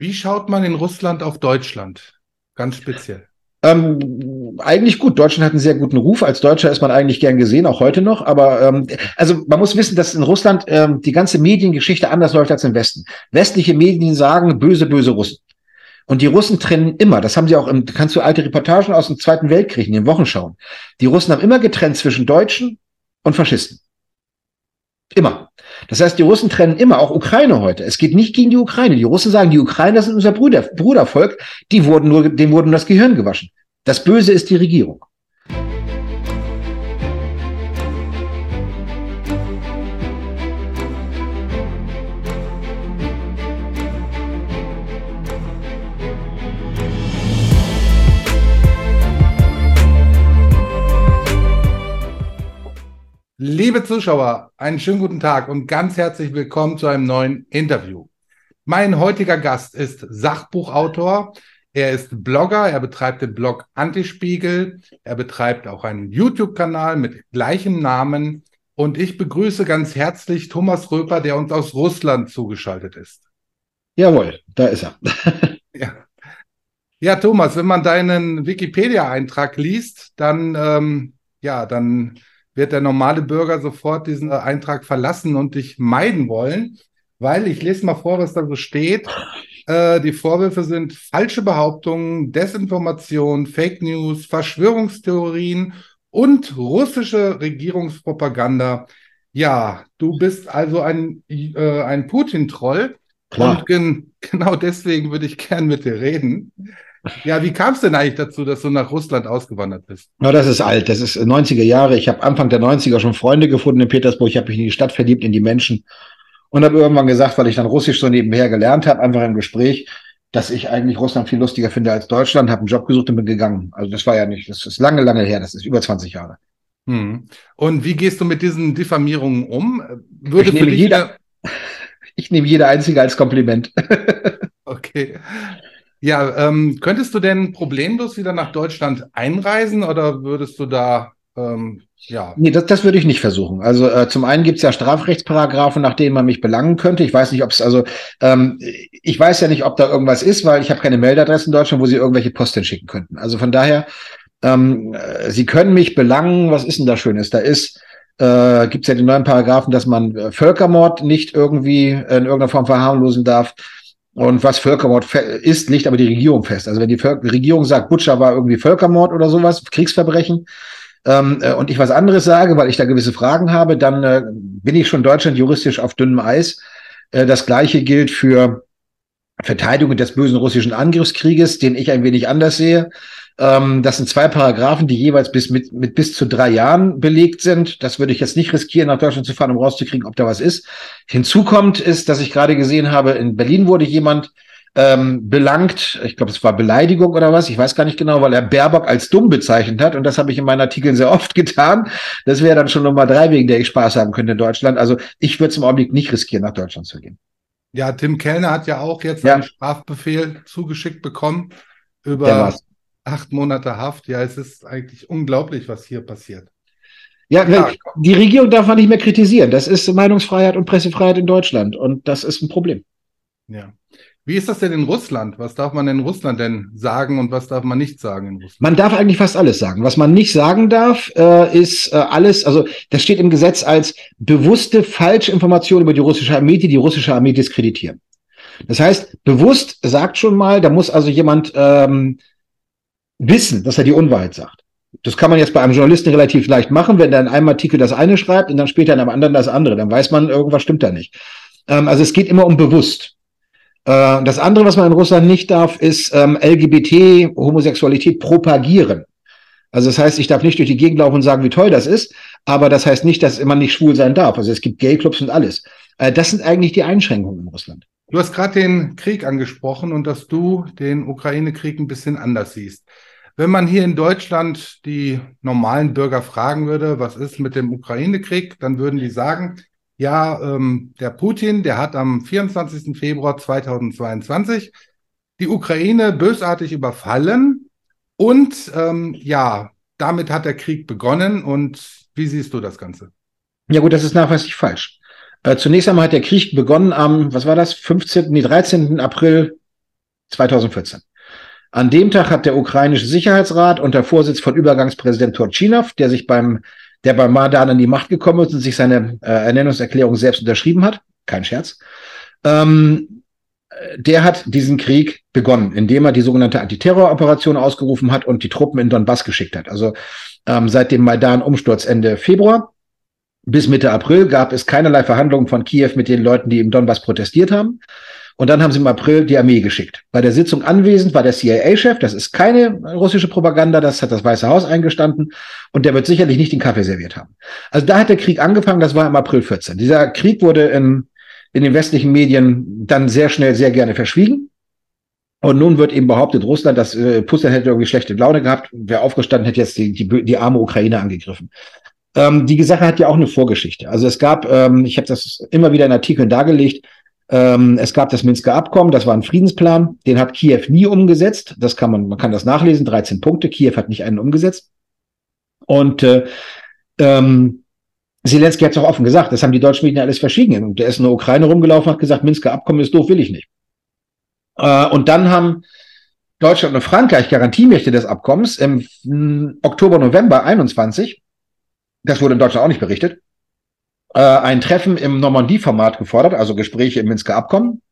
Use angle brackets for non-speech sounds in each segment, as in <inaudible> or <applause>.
Wie schaut man in Russland auf Deutschland? Ganz speziell. Ähm, eigentlich gut. Deutschland hat einen sehr guten Ruf. Als Deutscher ist man eigentlich gern gesehen, auch heute noch. Aber ähm, also man muss wissen, dass in Russland ähm, die ganze Mediengeschichte anders läuft als im Westen. Westliche Medien sagen böse, böse Russen. Und die Russen trennen immer, das haben sie auch, im, kannst du alte Reportagen aus dem Zweiten Weltkrieg in den Wochen schauen. Die Russen haben immer getrennt zwischen Deutschen und Faschisten. Immer. Das heißt, die Russen trennen immer, auch Ukraine heute. Es geht nicht gegen die Ukraine. Die Russen sagen, die Ukrainer sind unser Bruder, Brudervolk, die wurden nur, dem wurden das Gehirn gewaschen. Das Böse ist die Regierung. Liebe Zuschauer, einen schönen guten Tag und ganz herzlich willkommen zu einem neuen Interview. Mein heutiger Gast ist Sachbuchautor, er ist Blogger, er betreibt den Blog Antispiegel, er betreibt auch einen YouTube-Kanal mit gleichem Namen und ich begrüße ganz herzlich Thomas Röper, der uns aus Russland zugeschaltet ist. Jawohl, da ist er. <laughs> ja. ja, Thomas, wenn man deinen Wikipedia-Eintrag liest, dann, ähm, ja, dann wird der normale Bürger sofort diesen Eintrag verlassen und dich meiden wollen, weil ich lese mal vor, was da so steht. Äh, die Vorwürfe sind falsche Behauptungen, Desinformation, Fake News, Verschwörungstheorien und russische Regierungspropaganda. Ja, du bist also ein, äh, ein Putin-Troll. Und gen <laughs> genau deswegen würde ich gern mit dir reden. Ja, wie kam es denn eigentlich dazu, dass du nach Russland ausgewandert bist? Na, das ist alt. Das ist 90er Jahre. Ich habe Anfang der 90er schon Freunde gefunden in Petersburg. Ich habe mich in die Stadt verliebt, in die Menschen. Und habe irgendwann gesagt, weil ich dann Russisch so nebenher gelernt habe, einfach im Gespräch, dass ich eigentlich Russland viel lustiger finde als Deutschland, habe einen Job gesucht und bin gegangen. Also das war ja nicht, das ist lange, lange her. Das ist über 20 Jahre. Hm. Und wie gehst du mit diesen Diffamierungen um? Würde ich, nehme jeder, <laughs> ich nehme jede einzige als Kompliment. <laughs> okay. Ja, ähm, könntest du denn problemlos wieder nach Deutschland einreisen oder würdest du da ähm, ja. Nee, das, das würde ich nicht versuchen. Also äh, zum einen gibt es ja Strafrechtsparagraphen, nach denen man mich belangen könnte. Ich weiß nicht, ob es, also ähm, ich weiß ja nicht, ob da irgendwas ist, weil ich habe keine Meldadresse in Deutschland, wo sie irgendwelche Post hinschicken könnten. Also von daher, ähm, äh, sie können mich belangen, was ist denn da Schönes? Da ist äh, gibt es ja den neuen Paragraphen, dass man äh, Völkermord nicht irgendwie in irgendeiner Form verharmlosen darf. Und was Völkermord ist, legt aber die Regierung fest. Also wenn die Völker Regierung sagt, Butcher war irgendwie Völkermord oder sowas, Kriegsverbrechen, ähm, äh, und ich was anderes sage, weil ich da gewisse Fragen habe, dann äh, bin ich schon Deutschland juristisch auf dünnem Eis. Äh, das gleiche gilt für Verteidigung des bösen russischen Angriffskrieges, den ich ein wenig anders sehe. Ähm, das sind zwei Paragraphen, die jeweils bis mit, mit bis zu drei Jahren belegt sind. Das würde ich jetzt nicht riskieren, nach Deutschland zu fahren, um rauszukriegen, ob da was ist. Hinzu kommt, ist, dass ich gerade gesehen habe, in Berlin wurde jemand ähm, belangt, ich glaube, es war Beleidigung oder was, ich weiß gar nicht genau, weil er Baerbock als dumm bezeichnet hat und das habe ich in meinen Artikeln sehr oft <laughs> getan. Das wäre dann schon Nummer drei, wegen der ich Spaß haben könnte in Deutschland. Also ich würde es im Augenblick nicht riskieren, nach Deutschland zu gehen. Ja, Tim Kellner hat ja auch jetzt ja. einen Strafbefehl zugeschickt bekommen über acht Monate Haft. Ja, es ist eigentlich unglaublich, was hier passiert. Ja, ja, die Regierung darf man nicht mehr kritisieren. Das ist Meinungsfreiheit und Pressefreiheit in Deutschland und das ist ein Problem. Ja. Wie ist das denn in Russland? Was darf man in Russland denn sagen und was darf man nicht sagen in Russland? Man darf eigentlich fast alles sagen. Was man nicht sagen darf, äh, ist äh, alles, also das steht im Gesetz als bewusste Falschinformation über die russische Armee, die die russische Armee diskreditieren. Das heißt, bewusst sagt schon mal, da muss also jemand ähm, wissen, dass er die Unwahrheit sagt. Das kann man jetzt bei einem Journalisten relativ leicht machen, wenn er in einem Artikel das eine schreibt und dann später in einem anderen das andere. Dann weiß man, irgendwas stimmt da nicht. Ähm, also es geht immer um bewusst. Äh, das andere, was man in Russland nicht darf, ist ähm, LGBT, Homosexualität propagieren. Also das heißt, ich darf nicht durch die Gegend laufen und sagen, wie toll das ist, aber das heißt nicht, dass man nicht schwul sein darf. Also es gibt Gay-Clubs und alles. Äh, das sind eigentlich die Einschränkungen in Russland. Du hast gerade den Krieg angesprochen und dass du den Ukraine-Krieg ein bisschen anders siehst. Wenn man hier in Deutschland die normalen Bürger fragen würde, was ist mit dem Ukraine-Krieg, dann würden die sagen, ja, ähm, der Putin, der hat am 24. Februar 2022 die Ukraine bösartig überfallen und ähm, ja, damit hat der Krieg begonnen. Und wie siehst du das Ganze? Ja gut, das ist nachweislich falsch. Äh, zunächst einmal hat der Krieg begonnen am, was war das, 15., nee, 13. April 2014. An dem Tag hat der ukrainische Sicherheitsrat unter Vorsitz von Übergangspräsident Turchinov, der sich beim, der beim Maidan an die Macht gekommen ist und sich seine äh, Ernennungserklärung selbst unterschrieben hat, kein Scherz, ähm, der hat diesen Krieg begonnen, indem er die sogenannte Antiterroroperation ausgerufen hat und die Truppen in Donbass geschickt hat. Also ähm, seit dem Maidan-Umsturz Ende Februar bis Mitte April gab es keinerlei Verhandlungen von Kiew mit den Leuten, die im Donbass protestiert haben. Und dann haben sie im April die Armee geschickt. Bei der Sitzung anwesend war der CIA-Chef, das ist keine russische Propaganda, das hat das Weiße Haus eingestanden und der wird sicherlich nicht den Kaffee serviert haben. Also da hat der Krieg angefangen, das war im April 14. Dieser Krieg wurde in, in den westlichen Medien dann sehr schnell, sehr gerne verschwiegen. Und nun wird eben behauptet, Russland, dass äh, Putin hätte irgendwie schlechte Laune gehabt, wäre aufgestanden, hätte jetzt die, die, die arme Ukraine angegriffen. Ähm, die Sache hat ja auch eine Vorgeschichte. Also es gab, ähm, ich habe das immer wieder in Artikeln dargelegt, ähm, es gab das Minsker Abkommen, das war ein Friedensplan, den hat Kiew nie umgesetzt. Das kann man, man kann das nachlesen, 13 Punkte. Kiew hat nicht einen umgesetzt. Und äh, ähm, Zelensky hat es auch offen gesagt, das haben die deutschen Medien alles verschwiegen. Und der ist in der Ukraine rumgelaufen, hat gesagt, Minsker Abkommen ist doof, will ich nicht. Äh, und dann haben Deutschland und Frankreich Garantiemächte des Abkommens im Oktober, November 21, das wurde in Deutschland auch nicht berichtet, äh, ein Treffen im Normandie-Format gefordert, also Gespräche im Minsker Abkommen.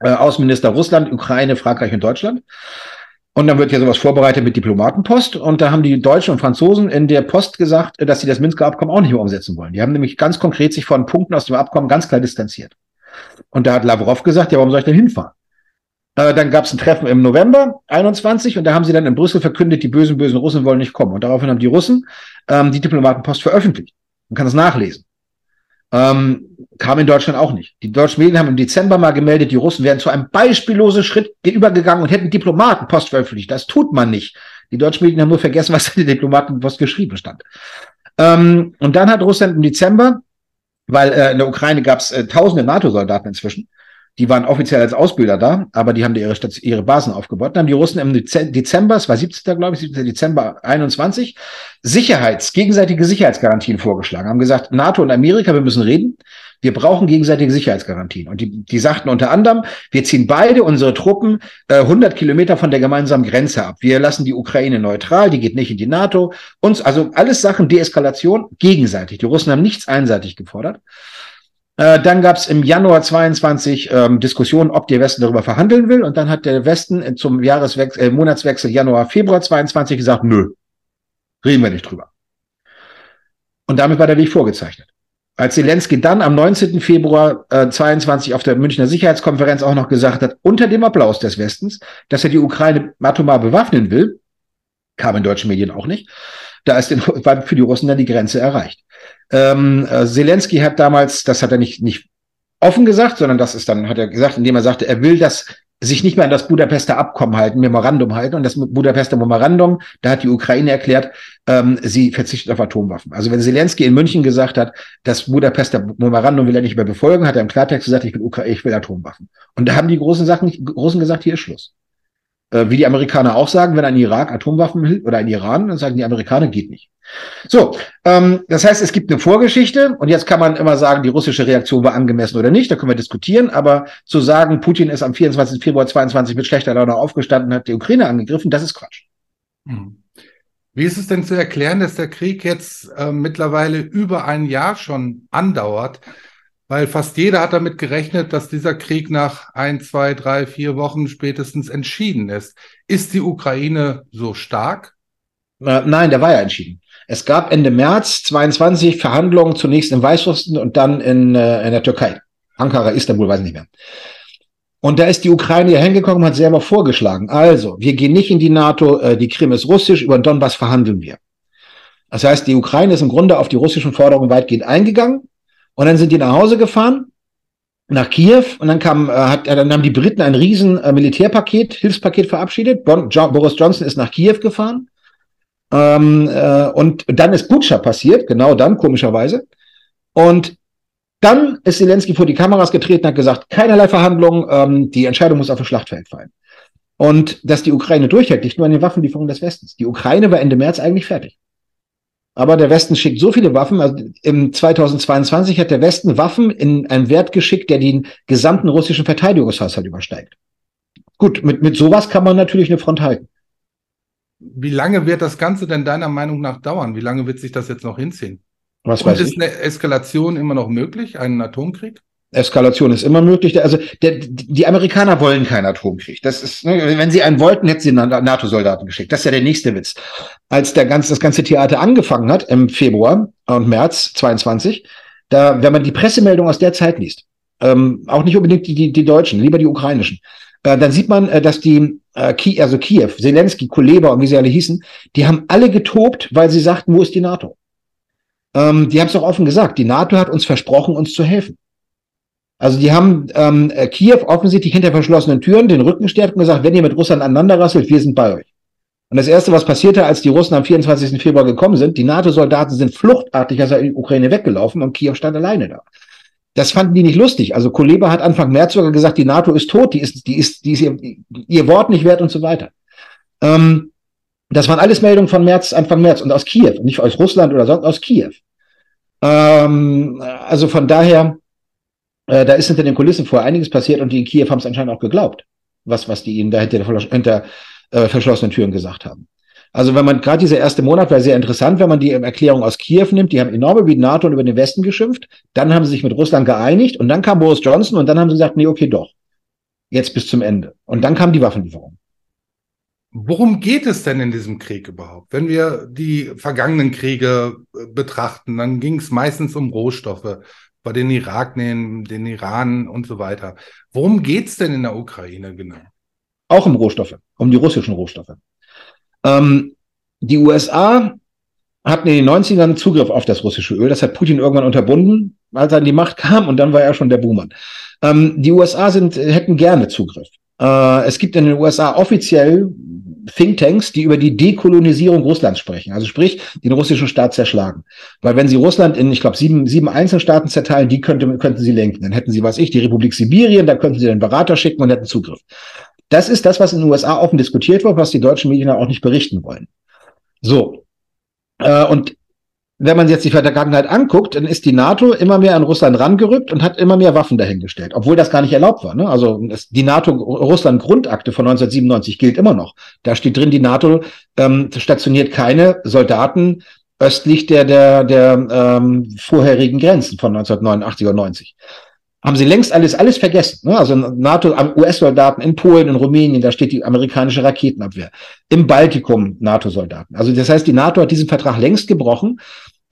Äh, Außenminister Russland, Ukraine, Frankreich und Deutschland. Und dann wird ja sowas vorbereitet mit Diplomatenpost. Und da haben die Deutschen und Franzosen in der Post gesagt, dass sie das Minsker Abkommen auch nicht mehr umsetzen wollen. Die haben nämlich ganz konkret sich von Punkten aus dem Abkommen ganz klar distanziert. Und da hat Lavrov gesagt, ja, warum soll ich denn hinfahren? Äh, dann gab es ein Treffen im November 21 und da haben sie dann in Brüssel verkündet, die bösen, bösen Russen wollen nicht kommen. Und daraufhin haben die Russen ähm, die Diplomatenpost veröffentlicht. Man kann das nachlesen. Ähm, kam in Deutschland auch nicht. Die deutschen Medien haben im Dezember mal gemeldet, die Russen wären zu einem beispiellosen Schritt übergegangen und hätten Diplomatenpost veröffentlicht. Das tut man nicht. Die deutschen Medien haben nur vergessen, <laughs> was in der Diplomatenpost geschrieben stand. Ähm, und dann hat Russland im Dezember, weil äh, in der Ukraine gab es äh, tausende NATO-Soldaten inzwischen, die waren offiziell als Ausbilder da, aber die haben ihre, ihre Basen aufgebaut. Dann haben die Russen im Dezember, es war 17. glaube ich, 17. Dezember 21, Sicherheits, gegenseitige Sicherheitsgarantien vorgeschlagen, haben gesagt, NATO und Amerika, wir müssen reden. Wir brauchen gegenseitige Sicherheitsgarantien. Und die, die sagten unter anderem, wir ziehen beide unsere Truppen äh, 100 Kilometer von der gemeinsamen Grenze ab. Wir lassen die Ukraine neutral, die geht nicht in die NATO. Uns, also alles Sachen Deeskalation gegenseitig. Die Russen haben nichts einseitig gefordert. Äh, dann gab es im Januar 22 ähm, Diskussionen, ob der Westen darüber verhandeln will. Und dann hat der Westen zum Jahreswechsel, äh, Monatswechsel Januar, Februar 22 gesagt, nö, reden wir nicht drüber. Und damit war der Weg vorgezeichnet. Als Zelensky dann am 19. Februar äh, 22 auf der Münchner Sicherheitskonferenz auch noch gesagt hat, unter dem Applaus des Westens, dass er die Ukraine atomar bewaffnen will, kam in deutschen Medien auch nicht, da ist den, <laughs> für die Russen dann die Grenze erreicht. Ähm, äh, Zelensky hat damals, das hat er nicht, nicht offen gesagt, sondern das ist dann, hat er gesagt, indem er sagte, er will das sich nicht mehr an das Budapester Abkommen halten, Memorandum halten. Und das Budapester Memorandum, da hat die Ukraine erklärt, ähm, sie verzichtet auf Atomwaffen. Also wenn Zelensky in München gesagt hat, das Budapester Memorandum will er nicht mehr befolgen, hat er im Klartext gesagt, ich will, Ukra ich will Atomwaffen. Und da haben die großen Sachen, großen gesagt, hier ist Schluss. Äh, wie die Amerikaner auch sagen, wenn ein Irak Atomwaffen will oder ein Iran, dann sagen die Amerikaner, geht nicht. So, ähm, das heißt, es gibt eine Vorgeschichte und jetzt kann man immer sagen, die russische Reaktion war angemessen oder nicht, da können wir diskutieren, aber zu sagen, Putin ist am 24. Februar 22 mit schlechter Laune aufgestanden, hat die Ukraine angegriffen, das ist Quatsch. Hm. Wie ist es denn zu erklären, dass der Krieg jetzt äh, mittlerweile über ein Jahr schon andauert? Weil fast jeder hat damit gerechnet, dass dieser Krieg nach ein, zwei, drei, vier Wochen spätestens entschieden ist. Ist die Ukraine so stark? Äh, nein, der war ja entschieden. Es gab Ende März 22 Verhandlungen, zunächst in Weißrussland und dann in, äh, in der Türkei. Ankara, Istanbul, weiß ich nicht mehr. Und da ist die Ukraine ja hingekommen und hat selber vorgeschlagen. Also, wir gehen nicht in die NATO, äh, die Krim ist russisch, über den Donbass verhandeln wir. Das heißt, die Ukraine ist im Grunde auf die russischen Forderungen weitgehend eingegangen. Und dann sind die nach Hause gefahren, nach Kiew, und dann kam, äh, hat, dann haben die Briten ein riesen äh, Militärpaket, Hilfspaket verabschiedet. Bon, John, Boris Johnson ist nach Kiew gefahren. Ähm, äh, und dann ist Butscha passiert, genau dann, komischerweise. Und dann ist Zelensky vor die Kameras getreten, hat gesagt, keinerlei Verhandlungen, ähm, die Entscheidung muss auf dem Schlachtfeld fallen. Und dass die Ukraine durchhält, nicht nur an den Waffenlieferungen des Westens. Die Ukraine war Ende März eigentlich fertig. Aber der Westen schickt so viele Waffen. Also Im 2022 hat der Westen Waffen in einen Wert geschickt, der den gesamten russischen Verteidigungshaushalt übersteigt. Gut, mit, mit sowas kann man natürlich eine Front halten. Wie lange wird das Ganze denn deiner Meinung nach dauern? Wie lange wird sich das jetzt noch hinziehen? Was Und weiß ist ich. eine Eskalation immer noch möglich, einen Atomkrieg? Eskalation ist immer möglich. Also der, die Amerikaner wollen keinen Atomkrieg. Das ist, ne, wenn sie einen wollten, hätten sie NATO-Soldaten geschickt. Das ist ja der nächste Witz. Als der ganze, das ganze Theater angefangen hat im Februar und März 22, da, wenn man die Pressemeldung aus der Zeit liest, ähm, auch nicht unbedingt die, die, die deutschen, lieber die ukrainischen, äh, dann sieht man, äh, dass die äh, Ki also Kiew, Zelensky, Kuleba und wie sie alle hießen, die haben alle getobt, weil sie sagten, wo ist die NATO? Ähm, die haben es doch offen gesagt. Die NATO hat uns versprochen, uns zu helfen. Also die haben ähm, äh, Kiew offensichtlich hinter verschlossenen Türen den Rücken gestärkt und gesagt, wenn ihr mit Russland aneinander rasselt, wir sind bei euch. Und das Erste, was passierte, als die Russen am 24. Februar gekommen sind, die NATO-Soldaten sind fluchtartig aus der Ukraine weggelaufen und Kiew stand alleine da. Das fanden die nicht lustig. Also Kuleba hat Anfang März sogar gesagt, die NATO ist tot, die ist, die ist, die ist ihr, ihr Wort nicht wert und so weiter. Ähm, das waren alles Meldungen von März, Anfang März und aus Kiew, nicht aus Russland oder sonst aus Kiew. Ähm, also von daher, äh, da ist hinter den Kulissen vorher einiges passiert und die in Kiew haben es anscheinend auch geglaubt, was, was die ihnen da hinter, hinter äh, verschlossenen Türen gesagt haben. Also wenn man gerade dieser erste Monat war sehr interessant, wenn man die Erklärung aus Kiew nimmt, die haben enorm über die NATO und über den Westen geschimpft, dann haben sie sich mit Russland geeinigt und dann kam Boris Johnson und dann haben sie gesagt, nee, okay, doch. Jetzt bis zum Ende. Und dann kam die Waffenlieferung. Worum geht es denn in diesem Krieg überhaupt? Wenn wir die vergangenen Kriege äh, betrachten, dann ging es meistens um Rohstoffe, bei den Irak, den, den Iran und so weiter. Worum geht es denn in der Ukraine genau? Auch um Rohstoffe, um die russischen Rohstoffe. Ähm, die USA hatten in den 90ern Zugriff auf das russische Öl. Das hat Putin irgendwann unterbunden, als er an die Macht kam und dann war er schon der Buhmann. Ähm, die USA sind, hätten gerne Zugriff. Äh, es gibt in den USA offiziell Thinktanks, die über die Dekolonisierung Russlands sprechen, also sprich den russischen Staat zerschlagen. Weil wenn sie Russland in, ich glaube, sieben, sieben Einzelstaaten zerteilen, die könnte, könnten sie lenken. Dann hätten sie, was ich, die Republik Sibirien, da könnten sie den Berater schicken und hätten Zugriff. Das ist das, was in den USA offen diskutiert wird, was die deutschen Medien auch nicht berichten wollen. So. Äh, und wenn man jetzt die Vergangenheit anguckt, dann ist die NATO immer mehr an Russland rangerückt und hat immer mehr Waffen dahingestellt, obwohl das gar nicht erlaubt war. Ne? Also die NATO-Russland-Grundakte von 1997 gilt immer noch. Da steht drin, die NATO ähm, stationiert keine Soldaten östlich der, der, der ähm, vorherigen Grenzen von 1989 oder 90 haben sie längst alles, alles vergessen. Ne? Also NATO, US-Soldaten in Polen, in Rumänien, da steht die amerikanische Raketenabwehr. Im Baltikum NATO-Soldaten. Also das heißt, die NATO hat diesen Vertrag längst gebrochen.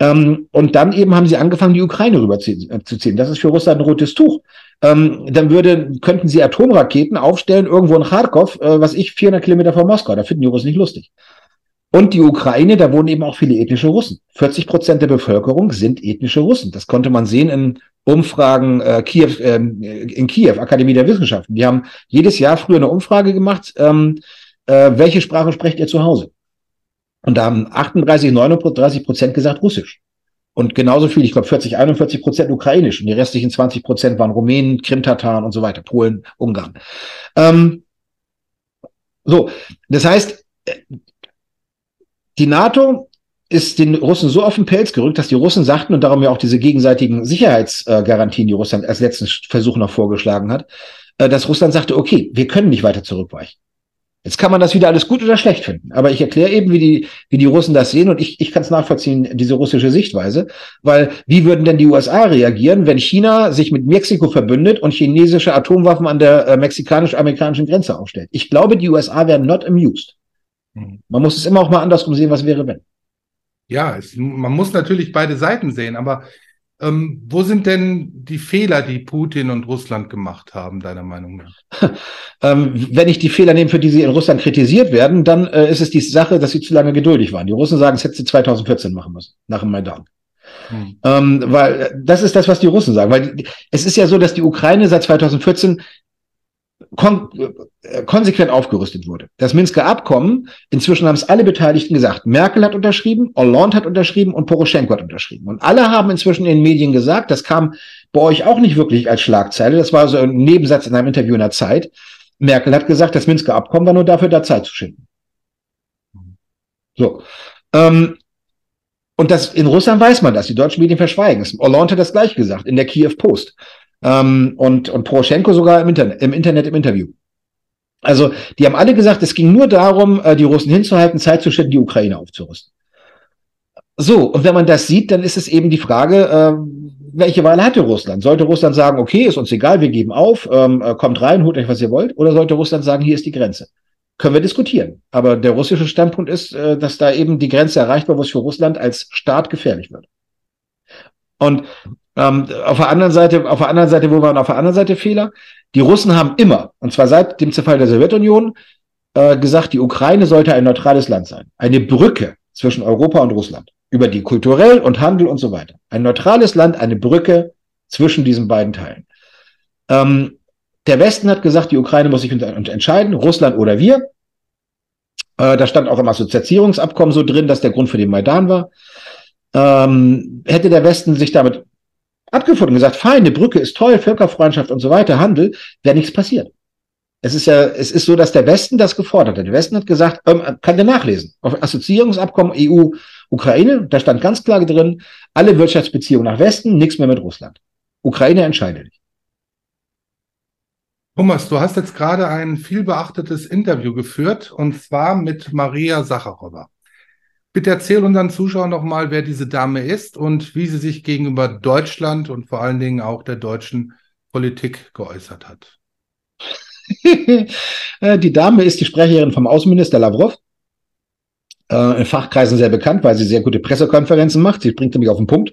Ähm, und dann eben haben sie angefangen, die Ukraine rüberzuziehen. Das ist für Russland ein rotes Tuch. Ähm, dann würde, könnten sie Atomraketen aufstellen irgendwo in Kharkov, äh, was ich, 400 Kilometer von Moskau. Da finden die Russen nicht lustig. Und die Ukraine, da wohnen eben auch viele ethnische Russen. 40 Prozent der Bevölkerung sind ethnische Russen. Das konnte man sehen in Umfragen äh, Kiew, äh, in Kiew, Akademie der Wissenschaften. Die haben jedes Jahr früher eine Umfrage gemacht, ähm, äh, welche Sprache sprecht ihr zu Hause? Und da haben 38, 39 Prozent gesagt Russisch. Und genauso viel, ich glaube 40, 41 Prozent Ukrainisch. Und die restlichen 20 Prozent waren Rumänen, Krimtataren und so weiter, Polen, Ungarn. Ähm, so, das heißt, die NATO ist den Russen so auf den Pelz gerückt, dass die Russen sagten, und darum ja auch diese gegenseitigen Sicherheitsgarantien, die Russland als letzten Versuch noch vorgeschlagen hat, dass Russland sagte, okay, wir können nicht weiter zurückweichen. Jetzt kann man das wieder alles gut oder schlecht finden. Aber ich erkläre eben, wie die, wie die Russen das sehen und ich, ich kann es nachvollziehen, diese russische Sichtweise. Weil wie würden denn die USA reagieren, wenn China sich mit Mexiko verbündet und chinesische Atomwaffen an der äh, mexikanisch-amerikanischen Grenze aufstellt? Ich glaube, die USA wären not amused. Mhm. Man muss es immer auch mal andersrum sehen, was wäre, wenn. Ja, es, man muss natürlich beide Seiten sehen, aber ähm, wo sind denn die Fehler, die Putin und Russland gemacht haben, deiner Meinung nach? <laughs> ähm, wenn ich die Fehler nehme, für die sie in Russland kritisiert werden, dann äh, ist es die Sache, dass sie zu lange geduldig waren. Die Russen sagen, es hätte sie 2014 machen müssen, nach dem Maidan. Hm. Ähm, weil äh, das ist das, was die Russen sagen. Weil es ist ja so, dass die Ukraine seit 2014 kon äh, konsequent aufgerüstet wurde. Das Minsker Abkommen, inzwischen haben es alle Beteiligten gesagt. Merkel hat unterschrieben, Hollande hat unterschrieben und Poroschenko hat unterschrieben. Und alle haben inzwischen in den Medien gesagt, das kam bei euch auch nicht wirklich als Schlagzeile, das war so ein Nebensatz in einem Interview in der Zeit. Merkel hat gesagt, das Minsker Abkommen war nur dafür, da Zeit zu schinden. So. Ähm, und das, in Russland weiß man das, die deutschen Medien verschweigen es. Hollande hat das gleich gesagt, in der Kiew Post. Ähm, und, und Poroschenko sogar im Internet, im Internet im Interview. Also, die haben alle gesagt, es ging nur darum, äh, die Russen hinzuhalten, Zeit zu schinden, die Ukraine aufzurüsten. So, und wenn man das sieht, dann ist es eben die Frage, äh, welche Wahl hatte Russland? Sollte Russland sagen, okay, ist uns egal, wir geben auf, ähm, äh, kommt rein, holt euch, was ihr wollt? Oder sollte Russland sagen, hier ist die Grenze? Können wir diskutieren. Aber der russische Standpunkt ist, äh, dass da eben die Grenze erreicht war, wo es für Russland als Staat gefährlich wird. Und ähm, auf der anderen Seite, auf der anderen Seite, wo waren auf der anderen Seite Fehler? Die Russen haben immer, und zwar seit dem Zerfall der Sowjetunion, äh, gesagt, die Ukraine sollte ein neutrales Land sein. Eine Brücke zwischen Europa und Russland. Über die kulturell und Handel und so weiter. Ein neutrales Land, eine Brücke zwischen diesen beiden Teilen. Ähm, der Westen hat gesagt, die Ukraine muss sich entscheiden, Russland oder wir. Äh, da stand auch im Assoziierungsabkommen so drin, dass der Grund für den Maidan war. Ähm, hätte der Westen sich damit abgefunden, gesagt, fein, eine Brücke ist toll, Völkerfreundschaft und so weiter, Handel, wäre nichts passiert. Es ist ja, es ist so, dass der Westen das gefordert hat. Der Westen hat gesagt, ähm, kann der nachlesen. Auf Assoziierungsabkommen EU-Ukraine, da stand ganz klar drin, alle Wirtschaftsbeziehungen nach Westen, nichts mehr mit Russland. Ukraine entscheidet nicht. Thomas, du hast jetzt gerade ein viel beachtetes Interview geführt und zwar mit Maria Sacharowa. Bitte erzähl unseren Zuschauern noch mal, wer diese Dame ist und wie sie sich gegenüber Deutschland und vor allen Dingen auch der deutschen Politik geäußert hat. <laughs> Äh, die Dame ist die Sprecherin vom Außenminister Lavrov. Äh, in Fachkreisen sehr bekannt, weil sie sehr gute Pressekonferenzen macht. Sie bringt nämlich auf den Punkt.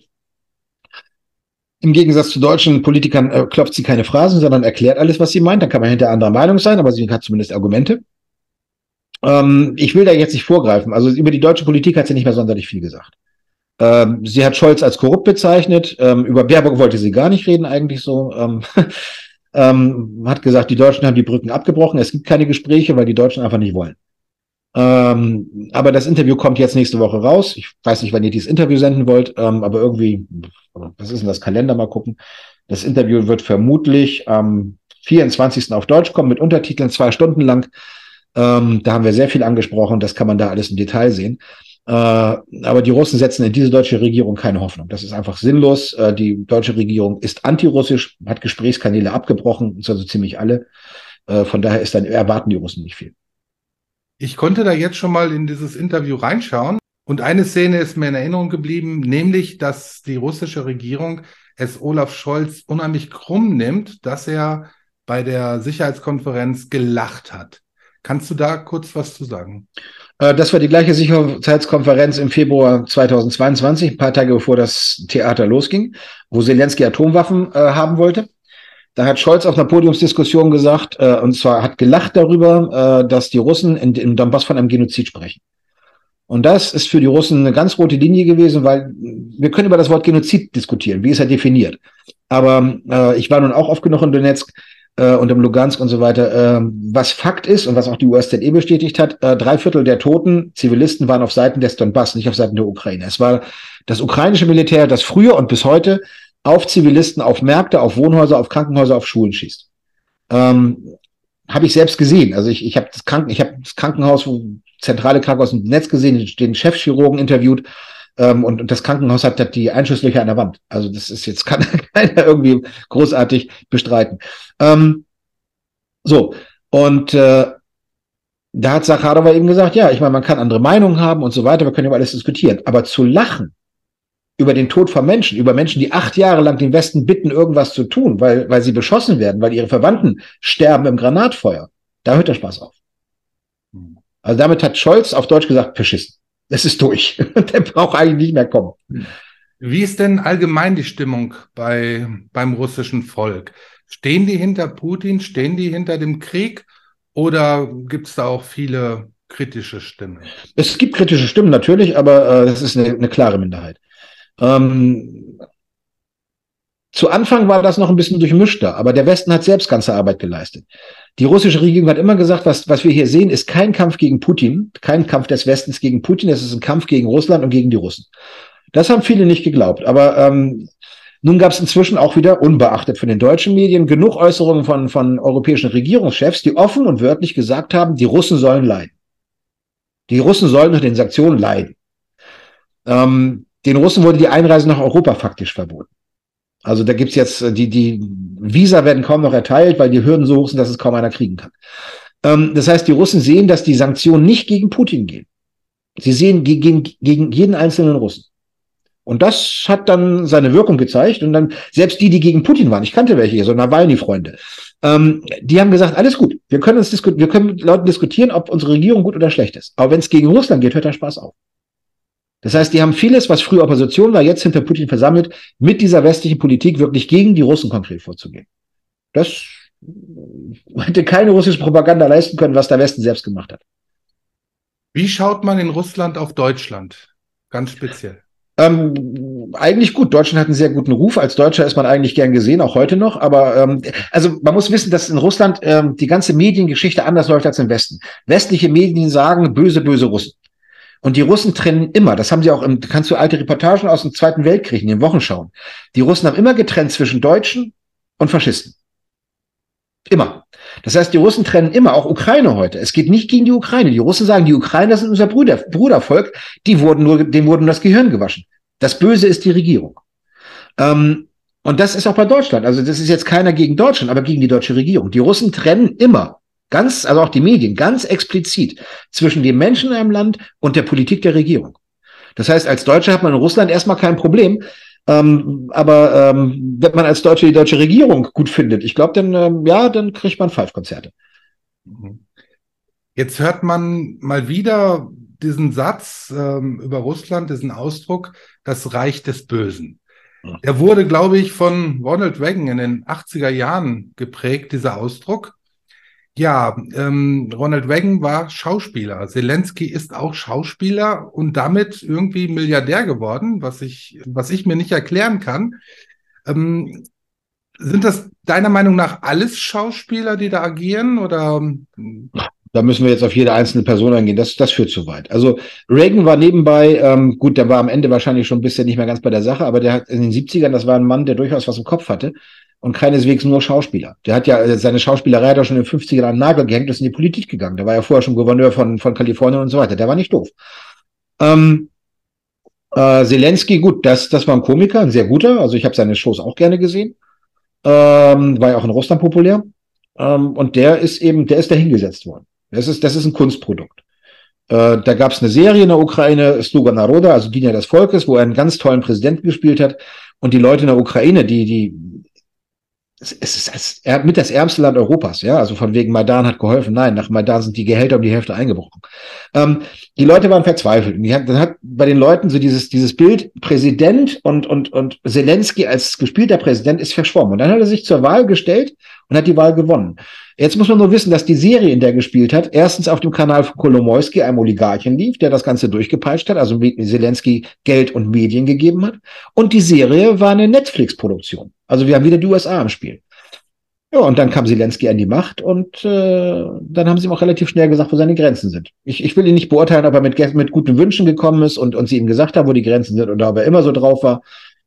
Im Gegensatz zu deutschen Politikern äh, klopft sie keine Phrasen, sondern erklärt alles, was sie meint. Da kann man hinter anderer Meinung sein, aber sie hat zumindest Argumente. Ähm, ich will da jetzt nicht vorgreifen. Also über die deutsche Politik hat sie nicht mehr sonderlich viel gesagt. Ähm, sie hat Scholz als korrupt bezeichnet. Ähm, über Baerbock wollte sie gar nicht reden, eigentlich so. Ähm, <laughs> ähm, hat gesagt, die Deutschen haben die Brücken abgebrochen. Es gibt keine Gespräche, weil die Deutschen einfach nicht wollen. Ähm, aber das Interview kommt jetzt nächste Woche raus. Ich weiß nicht, wann ihr dieses Interview senden wollt, aber irgendwie, was ist denn das Kalender? Mal gucken. Das Interview wird vermutlich am 24. auf Deutsch kommen mit Untertiteln zwei Stunden lang. Ähm, da haben wir sehr viel angesprochen. Das kann man da alles im Detail sehen. Äh, aber die Russen setzen in diese deutsche Regierung keine Hoffnung. Das ist einfach sinnlos. Äh, die deutsche Regierung ist antirussisch, hat Gesprächskanäle abgebrochen, also ziemlich alle. Äh, von daher ist dann erwarten die Russen nicht viel. Ich konnte da jetzt schon mal in dieses Interview reinschauen. Und eine Szene ist mir in Erinnerung geblieben, nämlich, dass die russische Regierung es Olaf Scholz unheimlich krumm nimmt, dass er bei der Sicherheitskonferenz gelacht hat. Kannst du da kurz was zu sagen? Äh, das war die gleiche Sicherheitskonferenz im Februar 2022, ein paar Tage bevor das Theater losging, wo Zelensky Atomwaffen äh, haben wollte. Da hat Scholz auf einer Podiumsdiskussion gesagt, äh, und zwar hat gelacht darüber, äh, dass die Russen in, im Donbass von einem Genozid sprechen. Und das ist für die Russen eine ganz rote Linie gewesen, weil wir können über das Wort Genozid diskutieren. Wie ist er definiert? Aber äh, ich war nun auch oft genug in Donetsk äh, und im Lugansk und so weiter. Äh, was Fakt ist und was auch die USZE bestätigt hat, äh, drei Viertel der toten Zivilisten waren auf Seiten des Donbass, nicht auf Seiten der Ukraine. Es war das ukrainische Militär, das früher und bis heute auf Zivilisten, auf Märkte, auf Wohnhäuser, auf Krankenhäuser, auf Schulen schießt. Ähm, habe ich selbst gesehen. Also ich, ich habe das, Kranken, ich hab das Krankenhaus, zentrale Krankenhaus im Netz gesehen, den Chefchirurgen interviewt ähm, und, und das Krankenhaus hat, hat die Einschusslöcher an der Wand. Also das ist jetzt <laughs> kann keiner irgendwie großartig bestreiten. Ähm, so, und äh, da hat Sacharova eben gesagt, ja, ich meine, man kann andere Meinungen haben und so weiter, wir können über alles diskutieren. Aber zu lachen über den Tod von Menschen, über Menschen, die acht Jahre lang den Westen bitten, irgendwas zu tun, weil, weil sie beschossen werden, weil ihre Verwandten sterben im Granatfeuer, da hört der Spaß auf. Hm. Also damit hat Scholz auf Deutsch gesagt, verschissen es ist durch. <laughs> Der braucht eigentlich nicht mehr kommen. Wie ist denn allgemein die Stimmung bei, beim russischen Volk? Stehen die hinter Putin? Stehen die hinter dem Krieg? Oder gibt es da auch viele kritische Stimmen? Es gibt kritische Stimmen natürlich, aber äh, das ist eine, eine klare Minderheit. Ähm, zu Anfang war das noch ein bisschen durchmischter, aber der Westen hat selbst ganze Arbeit geleistet. Die russische Regierung hat immer gesagt, was, was wir hier sehen, ist kein Kampf gegen Putin, kein Kampf des Westens gegen Putin, es ist ein Kampf gegen Russland und gegen die Russen. Das haben viele nicht geglaubt. Aber ähm, nun gab es inzwischen auch wieder, unbeachtet von den deutschen Medien, genug Äußerungen von, von europäischen Regierungschefs, die offen und wörtlich gesagt haben, die Russen sollen leiden. Die Russen sollen unter den Sanktionen leiden. Ähm, den Russen wurde die Einreise nach Europa faktisch verboten. Also da gibt's jetzt, äh, die, die Visa werden kaum noch erteilt, weil die Hürden so hoch sind, dass es kaum einer kriegen kann. Ähm, das heißt, die Russen sehen, dass die Sanktionen nicht gegen Putin gehen. Sie sehen gegen, gegen jeden einzelnen Russen. Und das hat dann seine Wirkung gezeigt. Und dann, selbst die, die gegen Putin waren, ich kannte welche hier, so Nawalny-Freunde, ähm, die haben gesagt, alles gut, wir können uns diskutieren, wir können mit Leuten diskutieren, ob unsere Regierung gut oder schlecht ist. Aber wenn es gegen Russland geht, hört der Spaß auf. Das heißt, die haben vieles, was früher Opposition war, jetzt hinter Putin versammelt, mit dieser westlichen Politik wirklich gegen die Russen konkret vorzugehen. Das hätte keine russische Propaganda leisten können, was der Westen selbst gemacht hat. Wie schaut man in Russland auf Deutschland? Ganz speziell. Ähm, eigentlich gut. Deutschland hat einen sehr guten Ruf. Als Deutscher ist man eigentlich gern gesehen, auch heute noch. Aber ähm, also man muss wissen, dass in Russland ähm, die ganze Mediengeschichte anders läuft als im Westen. Westliche Medien sagen böse, böse Russen. Und die Russen trennen immer, das haben sie auch, im, kannst du alte Reportagen aus dem Zweiten Weltkrieg in den Wochen schauen. Die Russen haben immer getrennt zwischen Deutschen und Faschisten. Immer. Das heißt, die Russen trennen immer, auch Ukraine heute. Es geht nicht gegen die Ukraine. Die Russen sagen, die Ukrainer sind unser Bruder, Brudervolk, die wurden nur, dem wurden das Gehirn gewaschen. Das Böse ist die Regierung. Ähm, und das ist auch bei Deutschland. Also das ist jetzt keiner gegen Deutschland, aber gegen die deutsche Regierung. Die Russen trennen immer, ganz, also auch die Medien, ganz explizit zwischen den Menschen in einem Land und der Politik der Regierung. Das heißt, als Deutscher hat man in Russland erstmal kein Problem, ähm, aber ähm, wenn man als Deutsche die deutsche Regierung gut findet, ich glaube, dann ähm, ja, dann kriegt man Five-Konzerte. Mhm. Jetzt hört man mal wieder diesen Satz ähm, über Russland, diesen Ausdruck, das Reich des Bösen. Der wurde, glaube ich, von Ronald Reagan in den 80er Jahren geprägt, dieser Ausdruck. Ja, ähm, Ronald Reagan war Schauspieler. Zelensky ist auch Schauspieler und damit irgendwie Milliardär geworden, was ich, was ich mir nicht erklären kann. Ähm, sind das deiner Meinung nach alles Schauspieler, die da agieren oder? Da müssen wir jetzt auf jede einzelne Person eingehen. Das, das führt zu weit. Also Reagan war nebenbei, ähm, gut, der war am Ende wahrscheinlich schon ein bisschen nicht mehr ganz bei der Sache, aber der hat in den 70ern, das war ein Mann, der durchaus was im Kopf hatte und keineswegs nur Schauspieler. Der hat ja äh, seine Schauspielerei hat er schon in den 50ern an Nagel gehängt, ist in die Politik gegangen. Der war ja vorher schon Gouverneur von, von Kalifornien und so weiter. Der war nicht doof. Ähm, äh, Zelensky, gut, das, das war ein Komiker, ein sehr guter. Also ich habe seine Shows auch gerne gesehen. Ähm, war ja auch in Russland populär. Ähm, und der ist eben, der ist dahingesetzt worden. Das ist, das ist ein Kunstprodukt. Äh, da gab es eine Serie in der Ukraine, Sluga Naroda, also Diener des Volkes, wo er einen ganz tollen Präsidenten gespielt hat. Und die Leute in der Ukraine, die, die es ist ist mit das ärmste Land Europas, ja, also von wegen Maidan hat geholfen. Nein, nach Maidan sind die Gehälter um die Hälfte eingebrochen. Ähm, die Leute waren verzweifelt. Und die hat, dann hat bei den Leuten so dieses, dieses Bild, Präsident und, und, und Zelensky als gespielter Präsident ist verschwommen. Und dann hat er sich zur Wahl gestellt und hat die Wahl gewonnen. Jetzt muss man nur wissen, dass die Serie, in der er gespielt hat, erstens auf dem Kanal von Kolomoisky, einem Oligarchen lief, der das Ganze durchgepeitscht hat, also Zelensky Geld und Medien gegeben hat. Und die Serie war eine Netflix-Produktion. Also wir haben wieder die USA im Spiel. Ja, und dann kam Zelensky an die Macht und äh, dann haben sie ihm auch relativ schnell gesagt, wo seine Grenzen sind. Ich, ich will ihn nicht beurteilen, ob er mit, mit guten Wünschen gekommen ist und, und sie ihm gesagt haben, wo die Grenzen sind oder ob er immer so drauf war.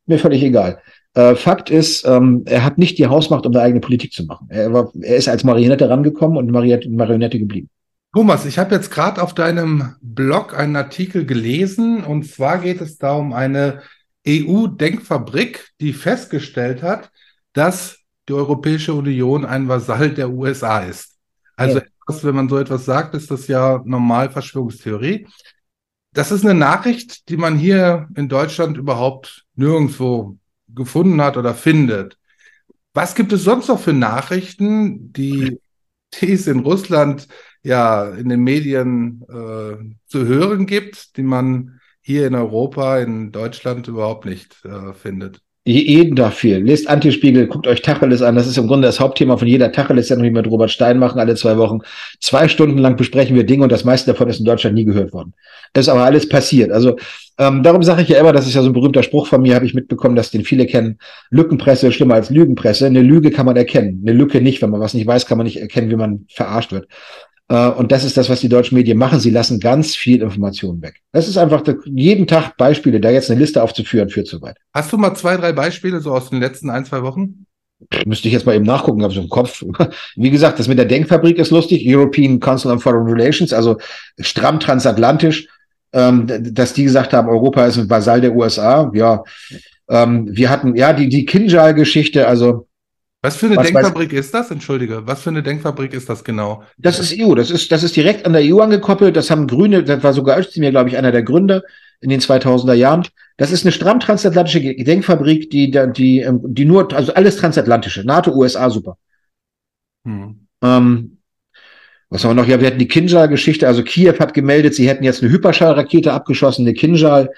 Mir völlig egal. Äh, Fakt ist, ähm, er hat nicht die Hausmacht, um eine eigene Politik zu machen. Er, war, er ist als Marionette rangekommen und Marionette, Marionette geblieben. Thomas, ich habe jetzt gerade auf deinem Blog einen Artikel gelesen und zwar geht es da um eine EU-Denkfabrik, die festgestellt hat, dass die Europäische Union ein Vasall der USA ist. Also ja. etwas, wenn man so etwas sagt, ist das ja normal Verschwörungstheorie. Das ist eine Nachricht, die man hier in Deutschland überhaupt nirgendwo gefunden hat oder findet. Was gibt es sonst noch für Nachrichten, die, die es in Russland ja in den Medien äh, zu hören gibt, die man hier in Europa, in Deutschland überhaupt nicht äh, findet? jeden Tag viel. Lest Antispiegel, guckt euch Tacheles an. Das ist im Grunde das Hauptthema von jeder Tacheles-Sendung, die wir mit Robert Stein machen, alle zwei Wochen. Zwei Stunden lang besprechen wir Dinge und das meiste davon ist in Deutschland nie gehört worden. Das ist aber alles passiert. Also ähm, darum sage ich ja immer, das ist ja so ein berühmter Spruch von mir, habe ich mitbekommen, dass den viele kennen. Lückenpresse ist schlimmer als Lügenpresse. Eine Lüge kann man erkennen, eine Lücke nicht. Wenn man was nicht weiß, kann man nicht erkennen, wie man verarscht wird. Äh, und das ist das, was die deutschen Medien machen. Sie lassen ganz viel Informationen weg. Das ist einfach jeden Tag Beispiele. Da jetzt eine Liste aufzuführen, führt zu weit. Hast du mal zwei, drei Beispiele so aus den letzten ein, zwei Wochen? Müsste ich jetzt mal eben nachgucken, habe ich im Kopf. <laughs> Wie gesagt, das mit der Denkfabrik ist lustig. European Council on Foreign Relations, also stramm transatlantisch, ähm, dass die gesagt haben, Europa ist ein Vasall der USA. Ja, ähm, wir hatten ja die die Kinjal-Geschichte, also Was für eine Was Denkfabrik ist das? Entschuldige, was für eine Denkfabrik ist das genau? Das ist EU, das ist, das ist direkt an der EU angekoppelt. Das haben Grüne, das war sogar Özdemir, glaube ich, einer der Gründer in den 2000er Jahren. Das ist eine stramm transatlantische Gedenkfabrik, die, die, die, ähm, die nur, also alles transatlantische, NATO, USA, super. Hm. Ähm, was haben wir noch? Ja, wir hatten die Kinjal-Geschichte. Also Kiew hat gemeldet, sie hätten jetzt eine Hyperschallrakete abgeschossen, eine Kinjal.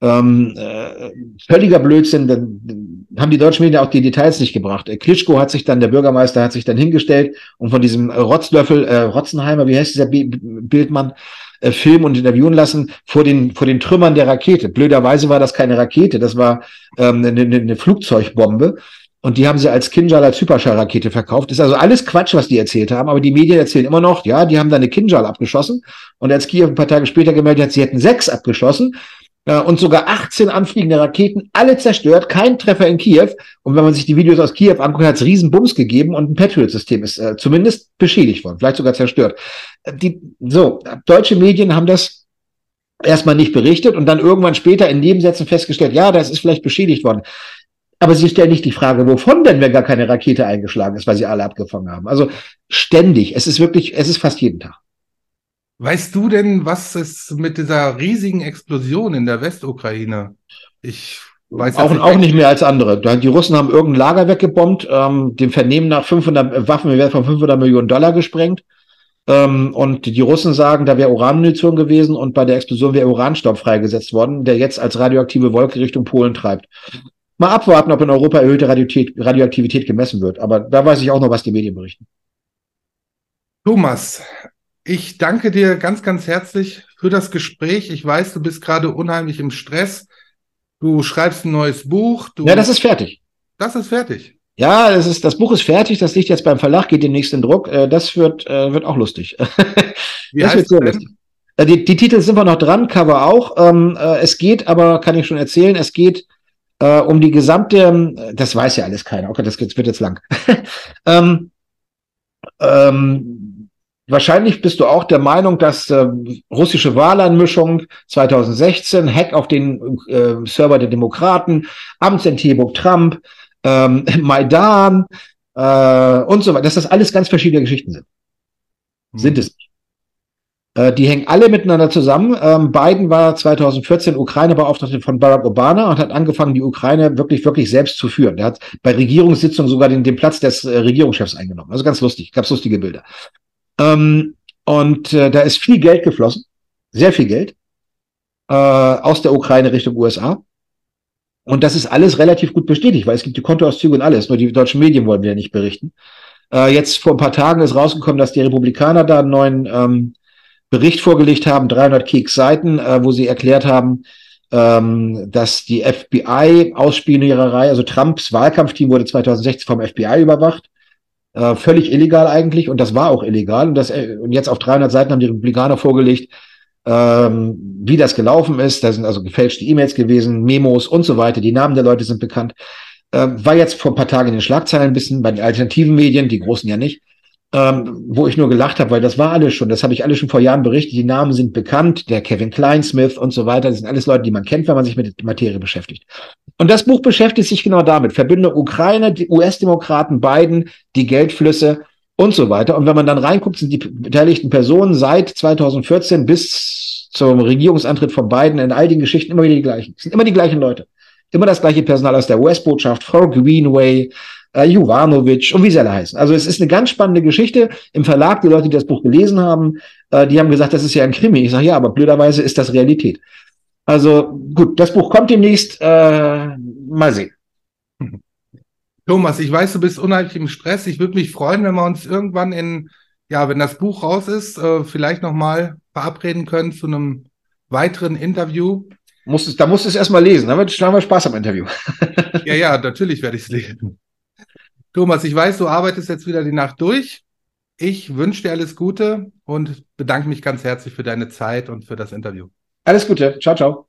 Ähm, äh, völliger Blödsinn, dann haben die deutschen Medien auch die Details nicht gebracht. Äh, Klitschko hat sich dann, der Bürgermeister hat sich dann hingestellt und von diesem Rotzlöffel, äh, Rotzenheimer, wie heißt dieser B Bildmann, äh, filmen und interviewen lassen vor den, vor den Trümmern der Rakete. Blöderweise war das keine Rakete, das war ähm, eine, eine Flugzeugbombe. Und die haben sie als Kinjal als Hyperschallrakete verkauft. ist also alles Quatsch, was die erzählt haben. Aber die Medien erzählen immer noch, ja, die haben da eine Kinjal abgeschossen. Und als Kiew ein paar Tage später gemeldet hat, sie hätten sechs abgeschossen und sogar 18 anfliegende Raketen, alle zerstört, kein Treffer in Kiew. Und wenn man sich die Videos aus Kiew anguckt, hat es Riesenbums gegeben und ein Patriot-System ist äh, zumindest beschädigt worden, vielleicht sogar zerstört. Äh, die, so, deutsche Medien haben das erstmal nicht berichtet und dann irgendwann später in Nebensätzen festgestellt, ja, das ist vielleicht beschädigt worden. Aber sie stellen nicht die Frage, wovon denn, wenn gar keine Rakete eingeschlagen ist, weil sie alle abgefangen haben. Also ständig. Es ist wirklich, es ist fast jeden Tag. Weißt du denn, was es mit dieser riesigen Explosion in der Westukraine? Ich weiß auch, auch nicht mehr als andere. Die Russen haben irgendein Lager weggebombt, ähm, dem Vernehmen nach 500 äh, Waffen im Wert von 500 Millionen Dollar gesprengt. Ähm, und die Russen sagen, da wäre Uranmunition gewesen und bei der Explosion wäre Uranstaub freigesetzt worden, der jetzt als radioaktive Wolke Richtung Polen treibt. Mal abwarten, ob in Europa erhöhte Radioaktivität gemessen wird. Aber da weiß ich auch noch, was die Medien berichten. Thomas, ich danke dir ganz, ganz herzlich für das Gespräch. Ich weiß, du bist gerade unheimlich im Stress. Du schreibst ein neues Buch. ja, das ist fertig. Das ist fertig. Ja, das, ist, das Buch ist fertig. Das liegt jetzt beim Verlag, geht demnächst in Druck. Äh, das wird, äh, wird auch lustig. <laughs> Wie das heißt wird sehr lustig. Äh, die, die Titel sind wir noch dran, Cover auch. Ähm, es geht aber, kann ich schon erzählen, es geht um die gesamte, das weiß ja alles keiner, okay, das wird jetzt lang. <laughs> ähm, ähm, Wahrscheinlich bist du auch der Meinung, dass äh, russische Wahleinmischung 2016, Hack auf den äh, Server der Demokraten, Amtsenthebung Trump, ähm, <laughs> Maidan äh, und so weiter, dass das alles ganz verschiedene Geschichten sind. Mhm. Sind es nicht. Äh, die hängen alle miteinander zusammen. Ähm, Biden war 2014 Ukraine-Beauftragte von Barack Obama und hat angefangen, die Ukraine wirklich, wirklich selbst zu führen. Der hat bei Regierungssitzungen sogar den, den Platz des äh, Regierungschefs eingenommen. Also ganz lustig, gab's lustige Bilder. Ähm, und äh, da ist viel Geld geflossen, sehr viel Geld, äh, aus der Ukraine Richtung USA. Und das ist alles relativ gut bestätigt, weil es gibt die Kontoauszüge und alles, nur die deutschen Medien wollen wir nicht berichten. Äh, jetzt vor ein paar Tagen ist rausgekommen, dass die Republikaner da einen neuen ähm, Bericht vorgelegt haben, 300 Keks Seiten, äh, wo sie erklärt haben, ähm, dass die FBI-Ausspioniererei, also Trumps Wahlkampfteam wurde 2016 vom FBI überwacht äh, völlig illegal eigentlich und das war auch illegal. Und, das, äh, und jetzt auf 300 Seiten haben die Republikaner vorgelegt, ähm, wie das gelaufen ist. Da sind also gefälschte E-Mails gewesen, Memos und so weiter. Die Namen der Leute sind bekannt. Äh, war jetzt vor ein paar Tagen in den Schlagzeilen ein bisschen bei den alternativen Medien, die großen ja nicht ähm, wo ich nur gelacht habe, weil das war alles schon, das habe ich alles schon vor Jahren berichtet, die Namen sind bekannt, der Kevin Kleinsmith und so weiter, das sind alles Leute, die man kennt, wenn man sich mit der Materie beschäftigt. Und das Buch beschäftigt sich genau damit, Verbindung Ukraine, die US-Demokraten, Biden, die Geldflüsse und so weiter. Und wenn man dann reinguckt, sind die beteiligten Personen seit 2014 bis zum Regierungsantritt von Biden in all den Geschichten immer wieder die gleichen. Es sind immer die gleichen Leute. Immer das gleiche Personal aus der US-Botschaft, Frau Greenway, äh, Jovanovic und wie sie alle heißen. Also es ist eine ganz spannende Geschichte. Im Verlag, die Leute, die das Buch gelesen haben, äh, die haben gesagt, das ist ja ein Krimi. Ich sage, ja, aber blöderweise ist das Realität. Also gut, das Buch kommt demnächst. Äh, mal sehen. Thomas, ich weiß, du bist unheimlich im Stress. Ich würde mich freuen, wenn wir uns irgendwann in, ja, wenn das Buch raus ist, äh, vielleicht nochmal verabreden können zu einem weiteren Interview. Muss es, da musst du es erstmal lesen, dann haben wir Spaß am Interview. ja, ja, natürlich werde ich es lesen. Thomas, ich weiß, du arbeitest jetzt wieder die Nacht durch. Ich wünsche dir alles Gute und bedanke mich ganz herzlich für deine Zeit und für das Interview. Alles Gute. Ciao, ciao.